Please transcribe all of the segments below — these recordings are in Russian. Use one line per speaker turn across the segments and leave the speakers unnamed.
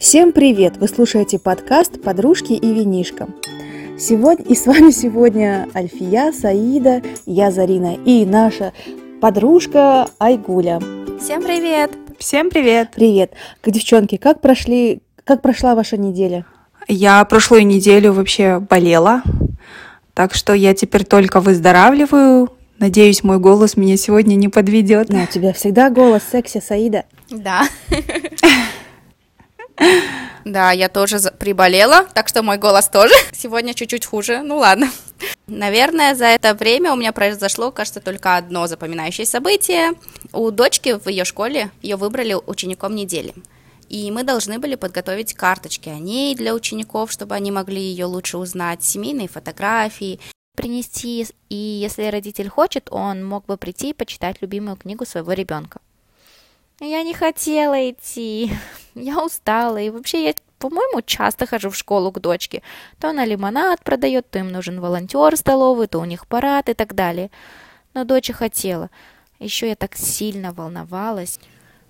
Всем привет! Вы слушаете подкаст «Подружки и винишко». Сегодня, и с вами сегодня Альфия, Саида, я Зарина и наша подружка Айгуля.
Всем привет!
Всем привет!
Привет! Девчонки, как прошли, как прошла ваша неделя?
Я прошлую неделю вообще болела, так что я теперь только выздоравливаю. Надеюсь, мой голос меня сегодня не подведет.
Ну, у тебя всегда голос секси, Саида.
Да. Да, я тоже приболела, так что мой голос тоже сегодня чуть-чуть хуже. Ну ладно. Наверное, за это время у меня произошло, кажется, только одно запоминающее событие. У дочки в ее школе ее выбрали учеником недели. И мы должны были подготовить карточки о ней для учеников, чтобы они могли ее лучше узнать, семейные фотографии, принести. И если родитель хочет, он мог бы прийти и почитать любимую книгу своего ребенка. Я не хотела идти. Я устала. И вообще я, по-моему, часто хожу в школу к дочке. То она лимонад продает, то им нужен волонтер в столовую, то у них парад и так далее. Но дочь хотела. Еще я так сильно волновалась.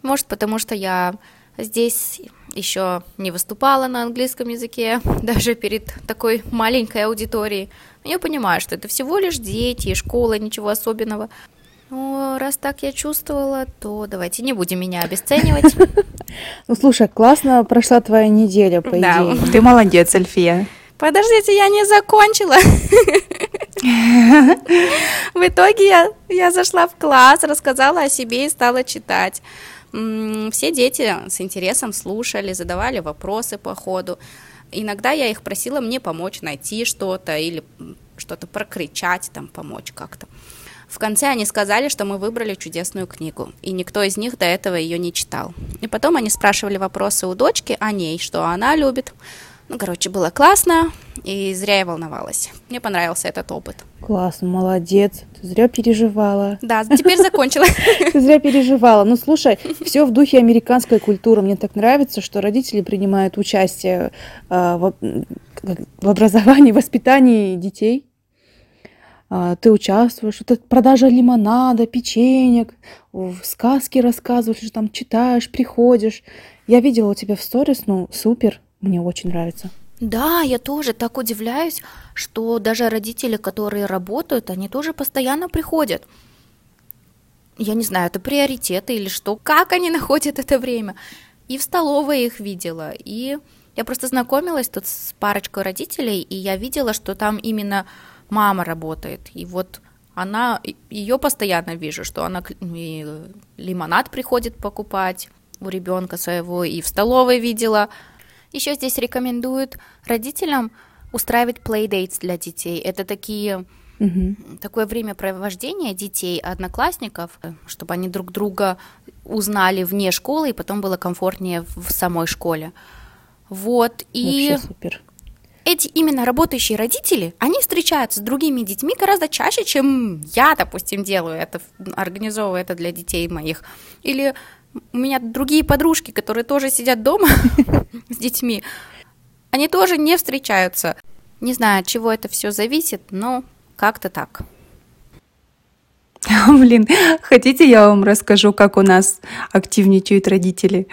Может, потому что я здесь еще не выступала на английском языке, даже перед такой маленькой аудиторией. Я понимаю, что это всего лишь дети и школа, ничего особенного. Ну, раз так я чувствовала, то давайте не будем меня обесценивать.
Ну, слушай, классно прошла твоя неделя, по идее.
Ты молодец, Альфия.
Подождите, я не закончила. В итоге я, я зашла в класс, рассказала о себе и стала читать. Все дети с интересом слушали, задавали вопросы по ходу. Иногда я их просила мне помочь найти что-то или что-то прокричать, там, помочь как-то. В конце они сказали, что мы выбрали чудесную книгу, и никто из них до этого ее не читал. И потом они спрашивали вопросы у дочки о ней, что она любит. Ну, короче, было классно, и зря я волновалась. Мне понравился этот опыт.
Классно, молодец. Ты зря переживала.
Да, теперь закончила.
Ты зря переживала. Ну, слушай, все в духе американской культуры. Мне так нравится, что родители принимают участие а, в образовании, воспитании детей. А, ты участвуешь, это продажа лимонада, печенек, сказки рассказываешь, там читаешь, приходишь. Я видела у тебя в сторис, ну, супер, мне очень нравится.
Да, я тоже так удивляюсь, что даже родители, которые работают, они тоже постоянно приходят. Я не знаю, это приоритеты или что, как они находят это время. И в столовой их видела, и я просто знакомилась тут с парочкой родителей, и я видела, что там именно мама работает, и вот она, ее постоянно вижу, что она лимонад приходит покупать у ребенка своего, и в столовой видела. Еще здесь рекомендуют родителям устраивать playdates для детей. Это такие угу. такое времяпровождение детей, одноклассников, чтобы они друг друга узнали вне школы, и потом было комфортнее в самой школе. Вот, и...
Вообще супер
эти именно работающие родители, они встречаются с другими детьми гораздо чаще, чем я, допустим, делаю это, организовываю это для детей моих. Или у меня другие подружки, которые тоже сидят дома с детьми, они тоже не встречаются. Не знаю, от чего это все зависит, но как-то так.
Блин, хотите, я вам расскажу, как у нас активничают родители?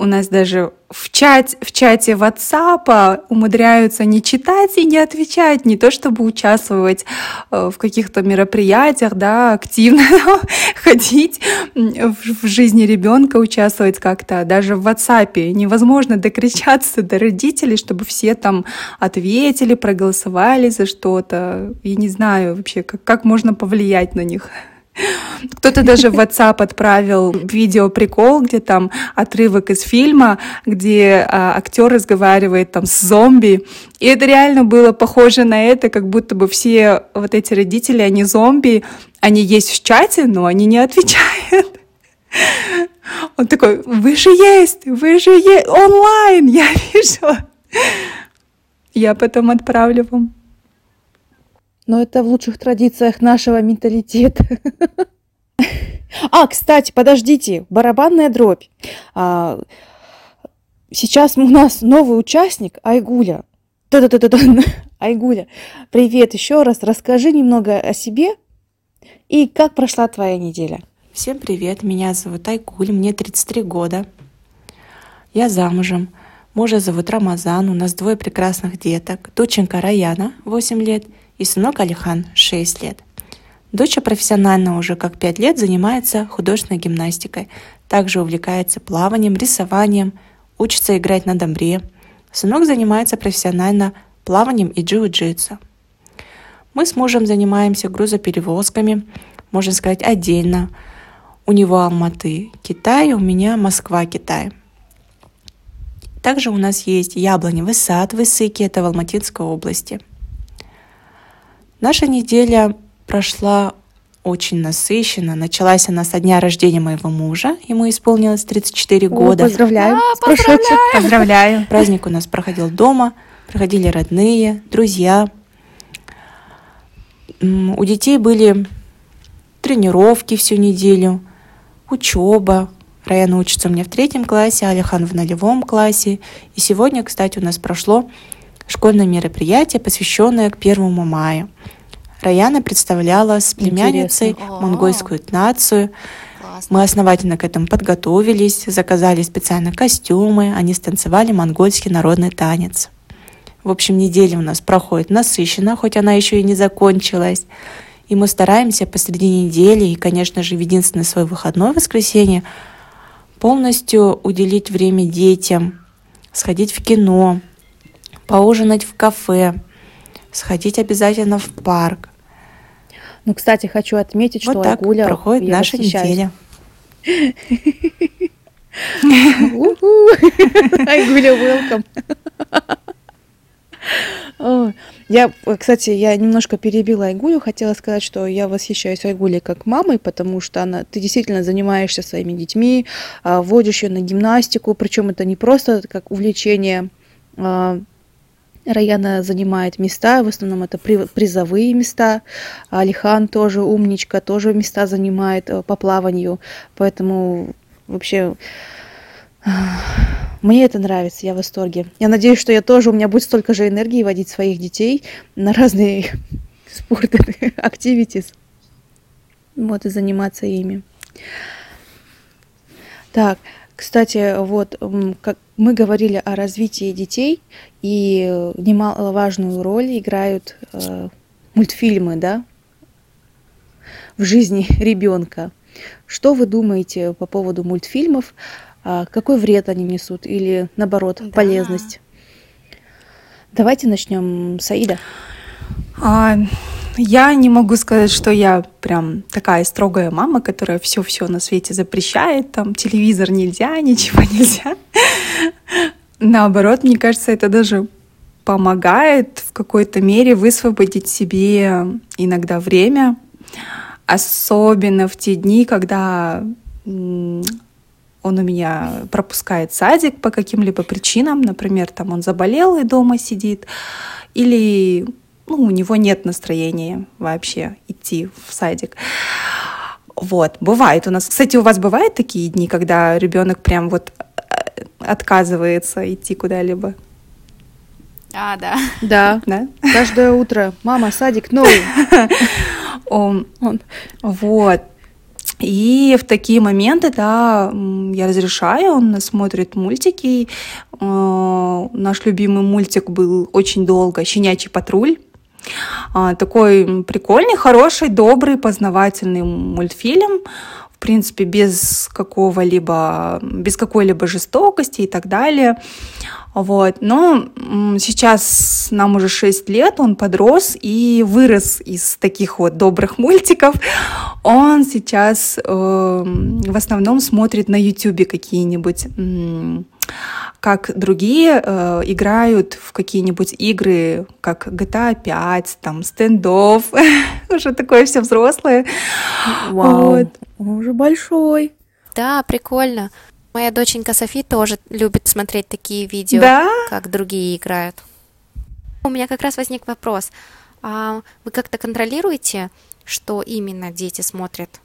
У нас даже в, чат, в чате WhatsApp умудряются не читать и не отвечать, не то чтобы участвовать э, в каких-то мероприятиях, да, активно ходить в жизни ребенка, участвовать как-то. Даже в WhatsApp невозможно докричаться до родителей, чтобы все там ответили, проголосовали за что-то. Я не знаю вообще, как, как можно повлиять на них. Кто-то даже в WhatsApp отправил видео прикол, где там отрывок из фильма, где а, актер разговаривает там с зомби. И это реально было похоже на это, как будто бы все вот эти родители, они зомби, они есть в чате, но они не отвечают. Он такой, вы же есть, вы же есть, онлайн, я вижу. Я потом отправлю вам.
Но это в лучших традициях нашего менталитета. А, кстати, подождите, барабанная дробь. А, сейчас у нас новый участник Айгуля. Айгуля, привет еще раз. Расскажи немного о себе и как прошла твоя неделя.
Всем привет, меня зовут Айгуль, мне 33 года. Я замужем. Мужа зовут Рамазан, у нас двое прекрасных деток. Доченька Раяна, 8 лет, и сынок Алихан, 6 лет. Доча профессионально уже как 5 лет занимается художественной гимнастикой. Также увлекается плаванием, рисованием, учится играть на домбре. Сынок занимается профессионально плаванием и джиу-джитсу. Мы с мужем занимаемся грузоперевозками, можно сказать, отдельно. У него Алматы, Китай, у меня Москва, Китай. Также у нас есть яблоневый сад в Исыке, это в Алматинской области. Наша неделя прошла очень насыщенно. Началась она со дня рождения моего мужа. Ему исполнилось 34
О,
года.
поздравляю.
А,
прошедшим.
Поздравляю.
Праздник у нас проходил дома, проходили родные, друзья. У детей были тренировки всю неделю, учеба. Раяна учится у меня в третьем классе, Алихан в нулевом классе. И сегодня, кстати, у нас прошло школьное мероприятие, посвященное к первому мая. Раяна представляла с племянницей
Интересно.
монгольскую нацию.
Классно.
Мы основательно к этому подготовились, заказали специально костюмы, они станцевали монгольский народный танец. В общем, неделя у нас проходит насыщенно, хоть она еще и не закончилась. И мы стараемся посреди недели и, конечно же, в единственное свое выходное воскресенье полностью уделить время детям, сходить в кино, поужинать в кафе, сходить обязательно в парк.
Ну, кстати, хочу отметить,
вот
что
так
Айгуля...
проходит наша
восхищаюсь.
неделя.
Айгуля, welcome. Я, кстати, я немножко перебила Айгулю, хотела сказать, что я восхищаюсь Айгулей как мамой, потому что она, ты действительно занимаешься своими детьми, а, водишь ее на гимнастику, причем это не просто как увлечение. Раяна занимает места, в основном это при- призовые места. Алихан тоже умничка, тоже места занимает э, по плаванию. Поэтому вообще мне это нравится, я в восторге. Я надеюсь, что я тоже, у меня будет столько же энергии водить своих детей на разные спорты, activities. Вот, и заниматься ими. Так, кстати, вот, как мы говорили о развитии детей, и немаловажную роль играют э, мультфильмы, да, в жизни ребенка. Что вы думаете по поводу мультфильмов? А, Какой вред они несут или наоборот
Да.
полезность? Давайте начнем с Аида.
А, я не могу сказать, что я прям такая строгая мама, которая все-все на свете запрещает, там телевизор нельзя, ничего нельзя. Наоборот, мне кажется, это даже помогает в какой-то мере высвободить себе иногда время, особенно в те дни, когда он у меня пропускает садик по каким-либо причинам, например, там он заболел и дома сидит, или ну, у него нет настроения вообще идти в садик. Вот, бывает у нас. Кстати, у вас бывают такие дни, когда ребенок прям вот э, отказывается идти куда-либо,
А, да.
Да,
да?
каждое утро. Мама, садик, no.
Он,
Он.
Вот. И в такие моменты, да, я разрешаю, он смотрит мультики. Э, Наш любимый мультик был очень долго «Щенячий патруль». А, Такой прикольный, хороший, добрый, познавательный мультфильм. В принципе, без какого-либо, без какой-либо жестокости и так далее. Вот. Но сейчас нам уже 6 лет, он подрос и вырос из таких вот добрых мультиков. Он сейчас э, в основном смотрит на YouTube какие-нибудь как другие э, играют в какие-нибудь игры, как GTA 5, там, стендов, уже такое все взрослое.
Вау,
Вот.
он уже большой.
Да, прикольно. Моя доченька Софи тоже любит смотреть такие видео,
Да?
как другие играют. У меня как раз возник вопрос. А вы как-то контролируете, что именно дети смотрят?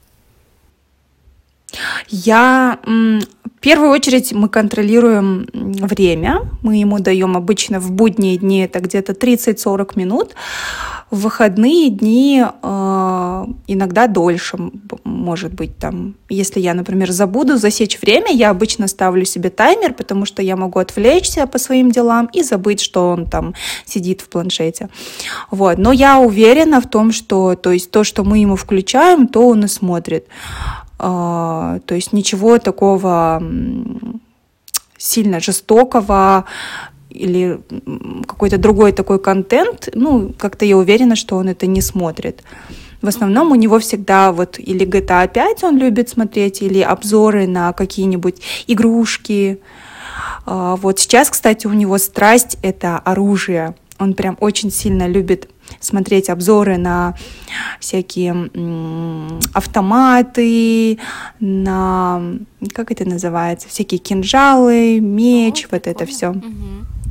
Я в первую очередь мы контролируем время. Мы ему даем обычно в будние дни это где-то 30-40 минут. В выходные дни э, иногда дольше, может быть, там, если я, например, забуду засечь время, я обычно ставлю себе таймер, потому что я могу отвлечься по своим делам и забыть, что он там сидит в планшете. Вот. Но я уверена в том, что то, есть то, что мы ему включаем, то он и смотрит. А, то есть ничего такого сильно жестокого или какой-то другой такой контент, ну, как-то я уверена, что он это не смотрит. В основном у него всегда вот или GTA 5 он любит смотреть, или обзоры на какие-нибудь игрушки. А, вот сейчас, кстати, у него страсть — это оружие. Он прям очень сильно любит смотреть обзоры на всякие автоматы, на, как это называется, всякие кинжалы, меч, вот, вот это все. Угу.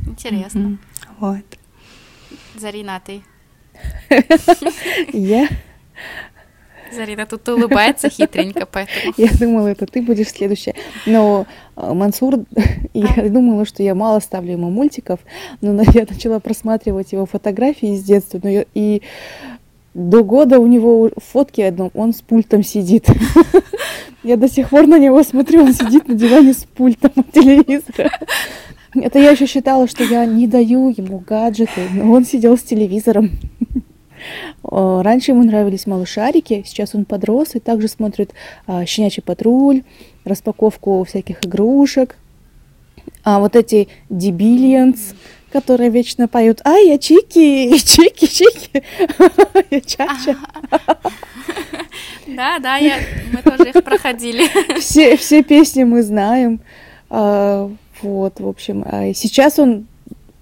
Интересно. Угу.
Вот.
Зарина, ты?
Я
Зарина тут улыбается хитренько, поэтому...
Я думала, это ты будешь следующая. Но э, Мансур, я думала, что я мало ставлю ему мультиков, но я начала просматривать его фотографии с детства, но я, и до года у него фотки одном, он с пультом сидит. Я до сих пор на него смотрю, он сидит на диване с пультом от телевизора. Это я еще считала, что я не даю ему гаджеты, но он сидел с телевизором. Раньше ему нравились малышарики, сейчас он подрос и также смотрит а, «Щенячий патруль», распаковку всяких игрушек. А вот эти «Дебилианс», которые вечно поют «Ай, я Чики, Чики, Чики, я Чача».
Да, да, я, мы тоже их проходили.
Все, все песни мы знаем. А, вот, в общем, а сейчас он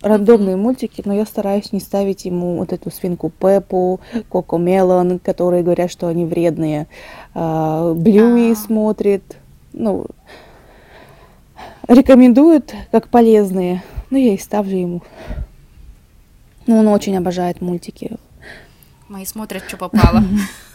рандомные мультики, но я стараюсь не ставить ему вот эту свинку Пеппу, Коко Мелон, которые говорят, что они вредные. А, Блюи а. смотрит, ну, рекомендуют как полезные, но я и ставлю ему. Ну, он очень обожает мультики.
Мои смотрят, что попало.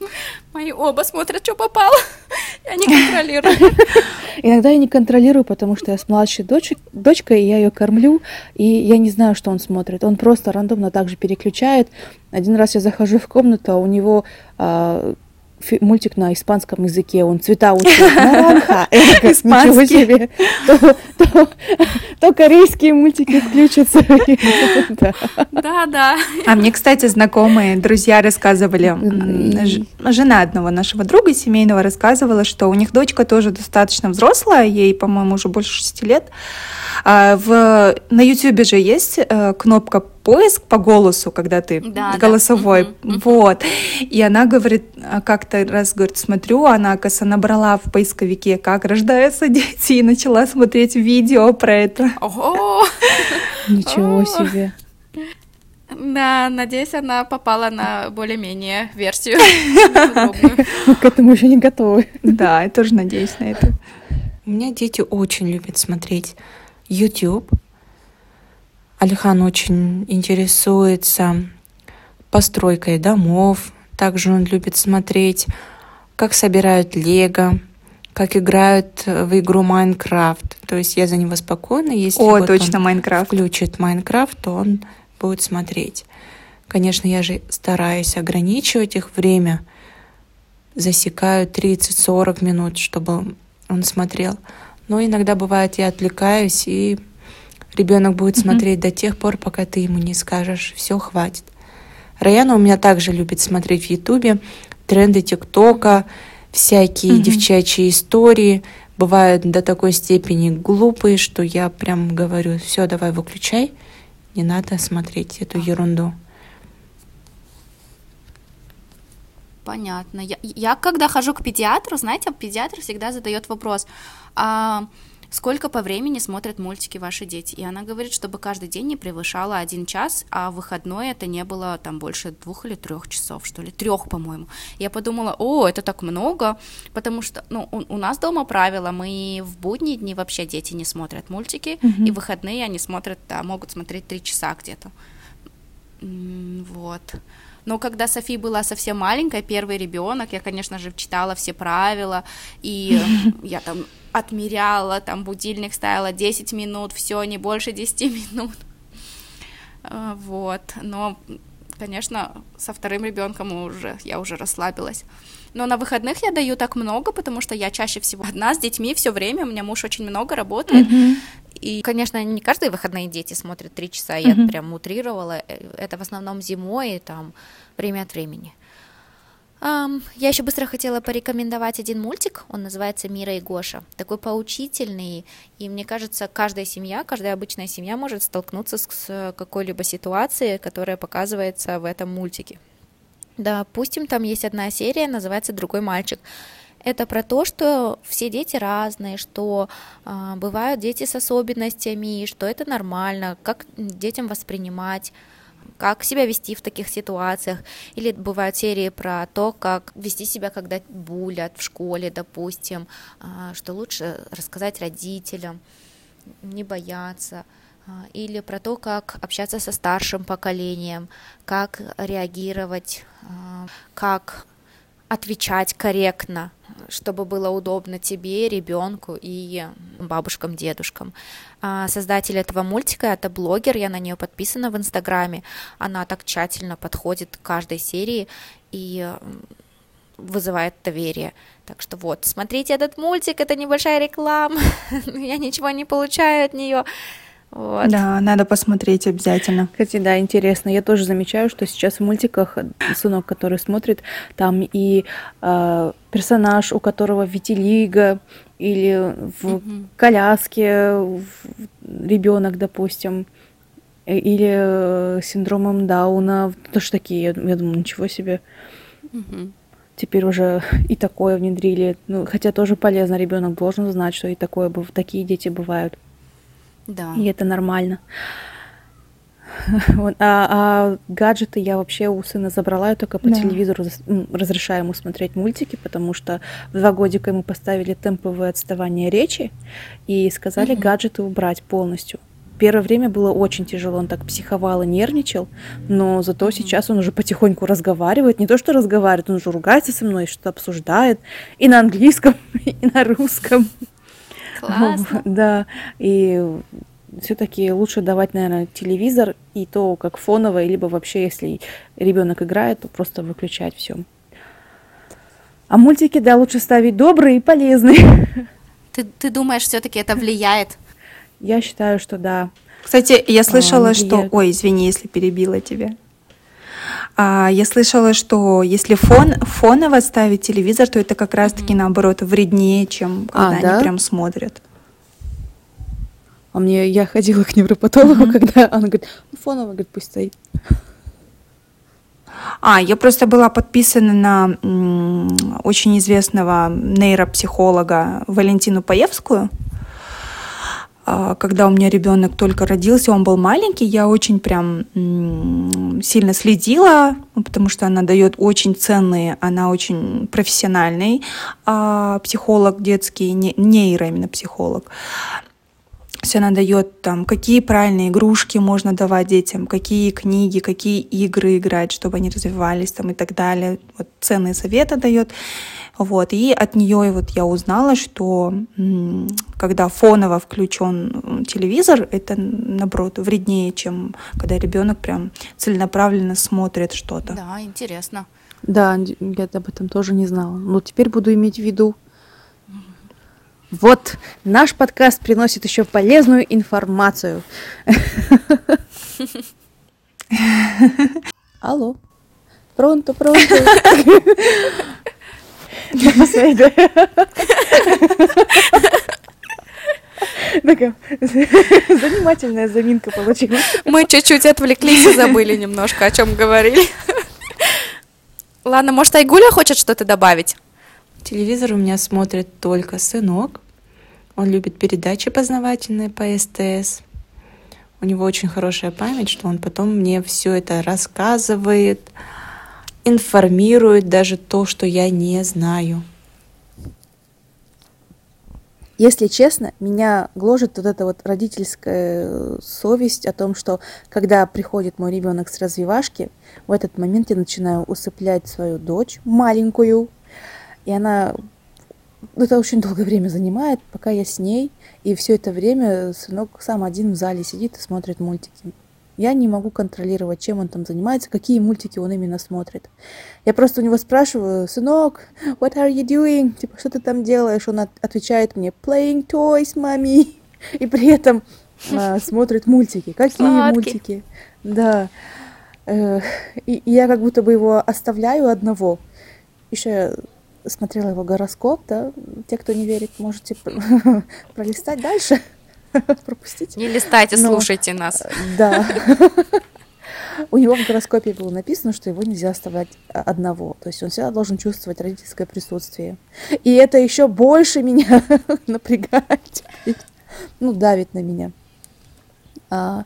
Мои оба смотрят, что попало. Я не контролирую.
Иногда я не контролирую, потому что я с младшей дочь, дочкой, и я ее кормлю, и я не знаю, что он смотрит. Он просто рандомно также переключает. Один раз я захожу в комнату, а у него а, мультик на испанском языке, он цвета учит. Наранха. Ничего себе. То, то, то корейские мультики включатся.
Да, да.
А мне, кстати, знакомые друзья рассказывали, жена одного нашего друга семейного рассказывала, что у них дочка тоже достаточно взрослая, ей, по-моему, уже больше шести лет. А в, на YouTube же есть э, кнопка поиск по голосу, когда ты да, голосовой. Да. Вот. И она говорит, а как-то раз, говорит, смотрю, она, оказывается, набрала в поисковике, как рождаются дети, и начала смотреть видео про это.
Ого!
Ничего себе.
Да, надеюсь, она попала на более-менее версию.
Мы к этому еще не готовы.
Да, я тоже надеюсь на это.
У меня дети очень любят смотреть YouTube, Алихан очень интересуется постройкой домов. Также он любит смотреть, как собирают лего, как играют в игру Майнкрафт. То есть я за него спокойна. Если
О, вот точно, Майнкрафт.
включит Майнкрафт, то он будет смотреть. Конечно, я же стараюсь ограничивать их время. Засекаю 30-40 минут, чтобы он смотрел. Но иногда бывает, я отвлекаюсь и Ребенок будет mm-hmm. смотреть до тех пор, пока ты ему не скажешь, все, хватит. Раяна у меня также любит смотреть в Ютубе тренды ТикТока, всякие mm-hmm. девчачьи истории. Бывают до такой степени глупые, что я прям говорю, все, давай выключай, не надо смотреть эту ерунду.
Понятно. Я, я когда хожу к педиатру, знаете, педиатр всегда задает вопрос, а сколько по времени смотрят мультики ваши дети. И она говорит, чтобы каждый день не превышало один час, а выходной это не было там больше двух или трех часов, что ли, трех, по-моему. Я подумала, о, это так много, потому что, ну, у, у нас дома правило, мы в будние дни вообще дети не смотрят мультики, mm-hmm. и выходные они смотрят, да, могут смотреть три часа где-то. Вот. Но когда Софи была совсем маленькая, первый ребенок, я, конечно же, читала все правила, и я там отмеряла, там будильник ставила 10 минут, все, не больше 10 минут. А, вот, но, конечно, со вторым ребенком уже я уже расслабилась. Но на выходных я даю так много, потому что я чаще всего одна с детьми все время, у меня муж очень много работает. Mm-hmm.
И, конечно, не каждые выходные дети смотрят три часа, я mm-hmm. прям утрировала. Э, это в основном зимой и там время от времени. Um, я еще быстро хотела порекомендовать один мультик, он называется «Мира и Гоша». Такой поучительный, и мне кажется, каждая семья, каждая обычная семья может столкнуться с какой-либо ситуацией, которая показывается в этом мультике. Допустим, там есть одна серия, называется «Другой мальчик». Это про то, что все дети разные, что э, бывают дети с особенностями, что это нормально, как детям воспринимать, как себя вести в таких ситуациях. Или бывают серии про то, как вести себя, когда булят в школе, допустим, э, что лучше рассказать родителям, не бояться. А, или про то, как общаться со старшим поколением, как реагировать, как отвечать корректно, чтобы было удобно тебе, ребенку и бабушкам, дедушкам. А, создатель этого мультика это блогер, я на нее подписана в Инстаграме. Она так тщательно подходит к каждой серии и вызывает доверие. Так что вот, смотрите этот мультик, это небольшая реклама, я ничего не получаю от нее.
Вот. Да, надо посмотреть обязательно.
Кстати, да, интересно. Я тоже замечаю, что сейчас в мультиках сынок, который смотрит, там и э, персонаж, у которого витилиго, или в mm коляске ребенок, допустим, э, или э, синдромом Дауна, тоже такие, я, я думаю, ничего себе. mm Теперь уже и такое внедрили. Ну, хотя тоже полезно, ребенок должен знать, что и такое, такие дети бывают.
Да.
И это нормально. А, а гаджеты я вообще у сына забрала, я только по да. телевизору разрешаю ему смотреть мультики, потому что в два годика ему поставили темповое отставание речи и сказали угу. гаджеты убрать полностью. Первое время было очень тяжело, он так психовал и нервничал, но зато mm сейчас он уже потихоньку разговаривает. Не то, что разговаривает, он уже ругается со мной, что-то обсуждает и на английском, и на русском.
Классно.
Да, и все-таки лучше давать, наверное, телевизор и то как фоновое, либо вообще, если ребенок играет, то просто выключать все. А мультики, да, лучше ставить добрые и полезные.
Ты, ты думаешь, все-таки это влияет?
Я считаю, что да.
Кстати, я слышала, а, что... Ой, извини, если перебила тебя. А, я слышала, что если фон, фоново ставить телевизор, то это как раз-таки наоборот вреднее, чем а, когда а, да? они прям смотрят.
А мне я ходила к невропатологу, mm-hmm. когда она говорит, ну фоново, говорит, пусть стоит.
А, я просто была подписана на м, очень известного нейропсихолога Валентину Паевскую. А, когда у меня ребенок только родился, он был маленький, я очень прям сильно следила, потому что она дает очень ценные, она очень профессиональный а, психолог детский, не, нейро именно психолог. Есть она дает там, какие правильные игрушки можно давать детям, какие книги, какие игры играть, чтобы они развивались там и так далее. Вот ценные советы дает. Вот, и от нее вот я узнала, что когда фоново включен телевизор, это наоборот вреднее, чем когда ребенок прям целенаправленно смотрит что-то.
Да, интересно.
Да, я об этом тоже не знала. Но теперь буду иметь в виду. Вот, наш подкаст приносит еще полезную информацию. Алло. Пронто, пронто. Такая занимательная заминка получилась.
Мы чуть-чуть отвлеклись и забыли немножко, о чем говорили. Ладно, может, Айгуля хочет что-то добавить?
Телевизор у меня смотрит только сынок. Он любит передачи познавательные по СТС. У него очень хорошая память, что он потом мне все это рассказывает, информирует даже то, что я не знаю.
Если честно, меня гложет вот эта вот родительская совесть о том, что когда приходит мой ребенок с развивашки, в этот момент я начинаю усыплять свою дочь маленькую, и она это очень долгое время занимает, пока я с ней, и все это время сынок сам один в зале сидит и смотрит мультики. Я не могу контролировать, чем он там занимается, какие мультики он именно смотрит. Я просто у него спрашиваю, сынок, what are you doing? Типа, что ты там делаешь? Он от- отвечает мне, playing toys, мами. И при этом а, смотрит мультики. Какие
Сладкий.
мультики? Да. Э, И и я как будто бы его оставляю одного. Еще смотрела его гороскоп, да. Те, кто не верит, можете пр- пролистать дальше, пропустить.
Не листайте,
Но-
слушайте нас.
Да. У него в гороскопе было написано, что его нельзя оставлять а, одного. То есть он всегда должен чувствовать родительское присутствие. И это еще больше меня напрягает. Ну, давит на меня. А,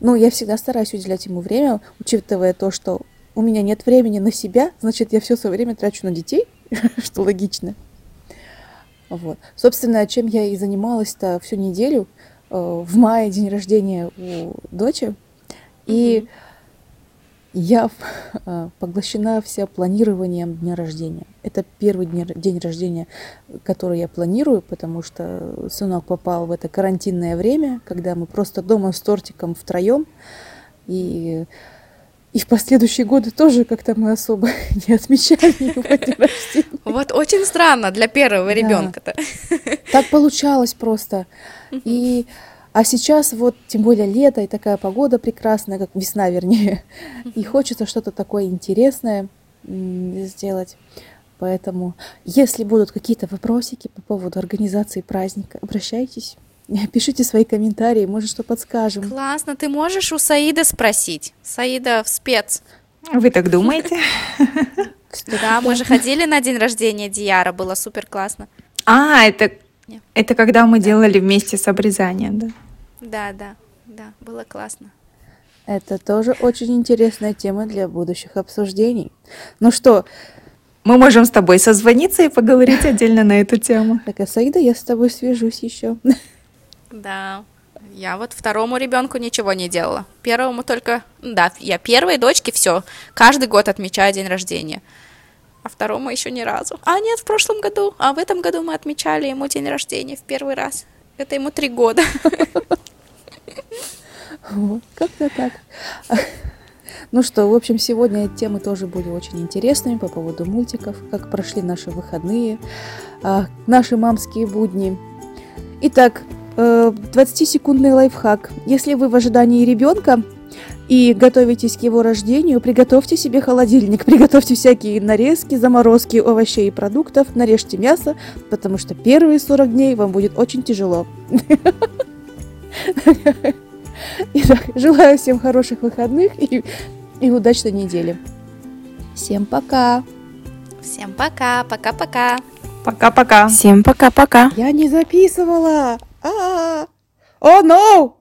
ну, я всегда стараюсь уделять ему время, учитывая то, что у меня нет времени на себя, значит, я все свое время трачу на детей, что логично. Вот. Собственно, чем я и занималась-то всю неделю. Э, В мае день рождения у дочери. И я э, поглощена вся планированием дня рождения. Это первый день рождения, который я планирую, потому что сынок попал в это карантинное время, когда мы просто дома с тортиком втроем. И, и в последующие годы тоже как-то мы особо не отмечали его день рождения.
Вот очень странно для первого ребенка-то.
Так получалось просто. И, а сейчас вот, тем более лето, и такая погода прекрасная, как весна, вернее. И хочется что-то такое интересное сделать. Поэтому, если будут какие-то вопросики по поводу организации праздника, обращайтесь. Пишите свои комментарии, может, что подскажем.
Классно, ты можешь у Саида спросить. Саида в спец.
Вы так думаете?
Да, мы же ходили на день рождения Диара, было супер классно.
А, это, это когда мы делали вместе с обрезанием, да?
Да, да, да, было классно.
Это тоже очень интересная тема для будущих обсуждений. Ну что,
Мы можем с тобой созвониться и поговорить отдельно на эту тему.
так, Асаида, я с тобой свяжусь еще.
Да. Я вот второму ребенку ничего не делала. Первому только... Да, я первой дочке все. Каждый год отмечаю день рождения. А второму еще ни разу. А нет, в прошлом году. А в этом году мы отмечали ему день рождения в первый раз. Это ему три года.
Вот, как-то так. Ну что, в общем, сегодня темы тоже были очень интересными по поводу мультиков, как прошли наши выходные, а, наши мамские будни. Итак, 20-секундный лайфхак. Если вы в ожидании ребенка и готовитесь к его рождению, приготовьте себе холодильник, приготовьте всякие нарезки, заморозки овощей и продуктов, нарежьте мясо, потому что первые 40 дней вам будет очень тяжело. Итак, желаю всем хороших выходных и, и удачной недели. Всем пока!
Всем пока, пока-пока.
Пока-пока.
Всем пока-пока.
Я не записывала! Ah, ah, ah! Oh, não!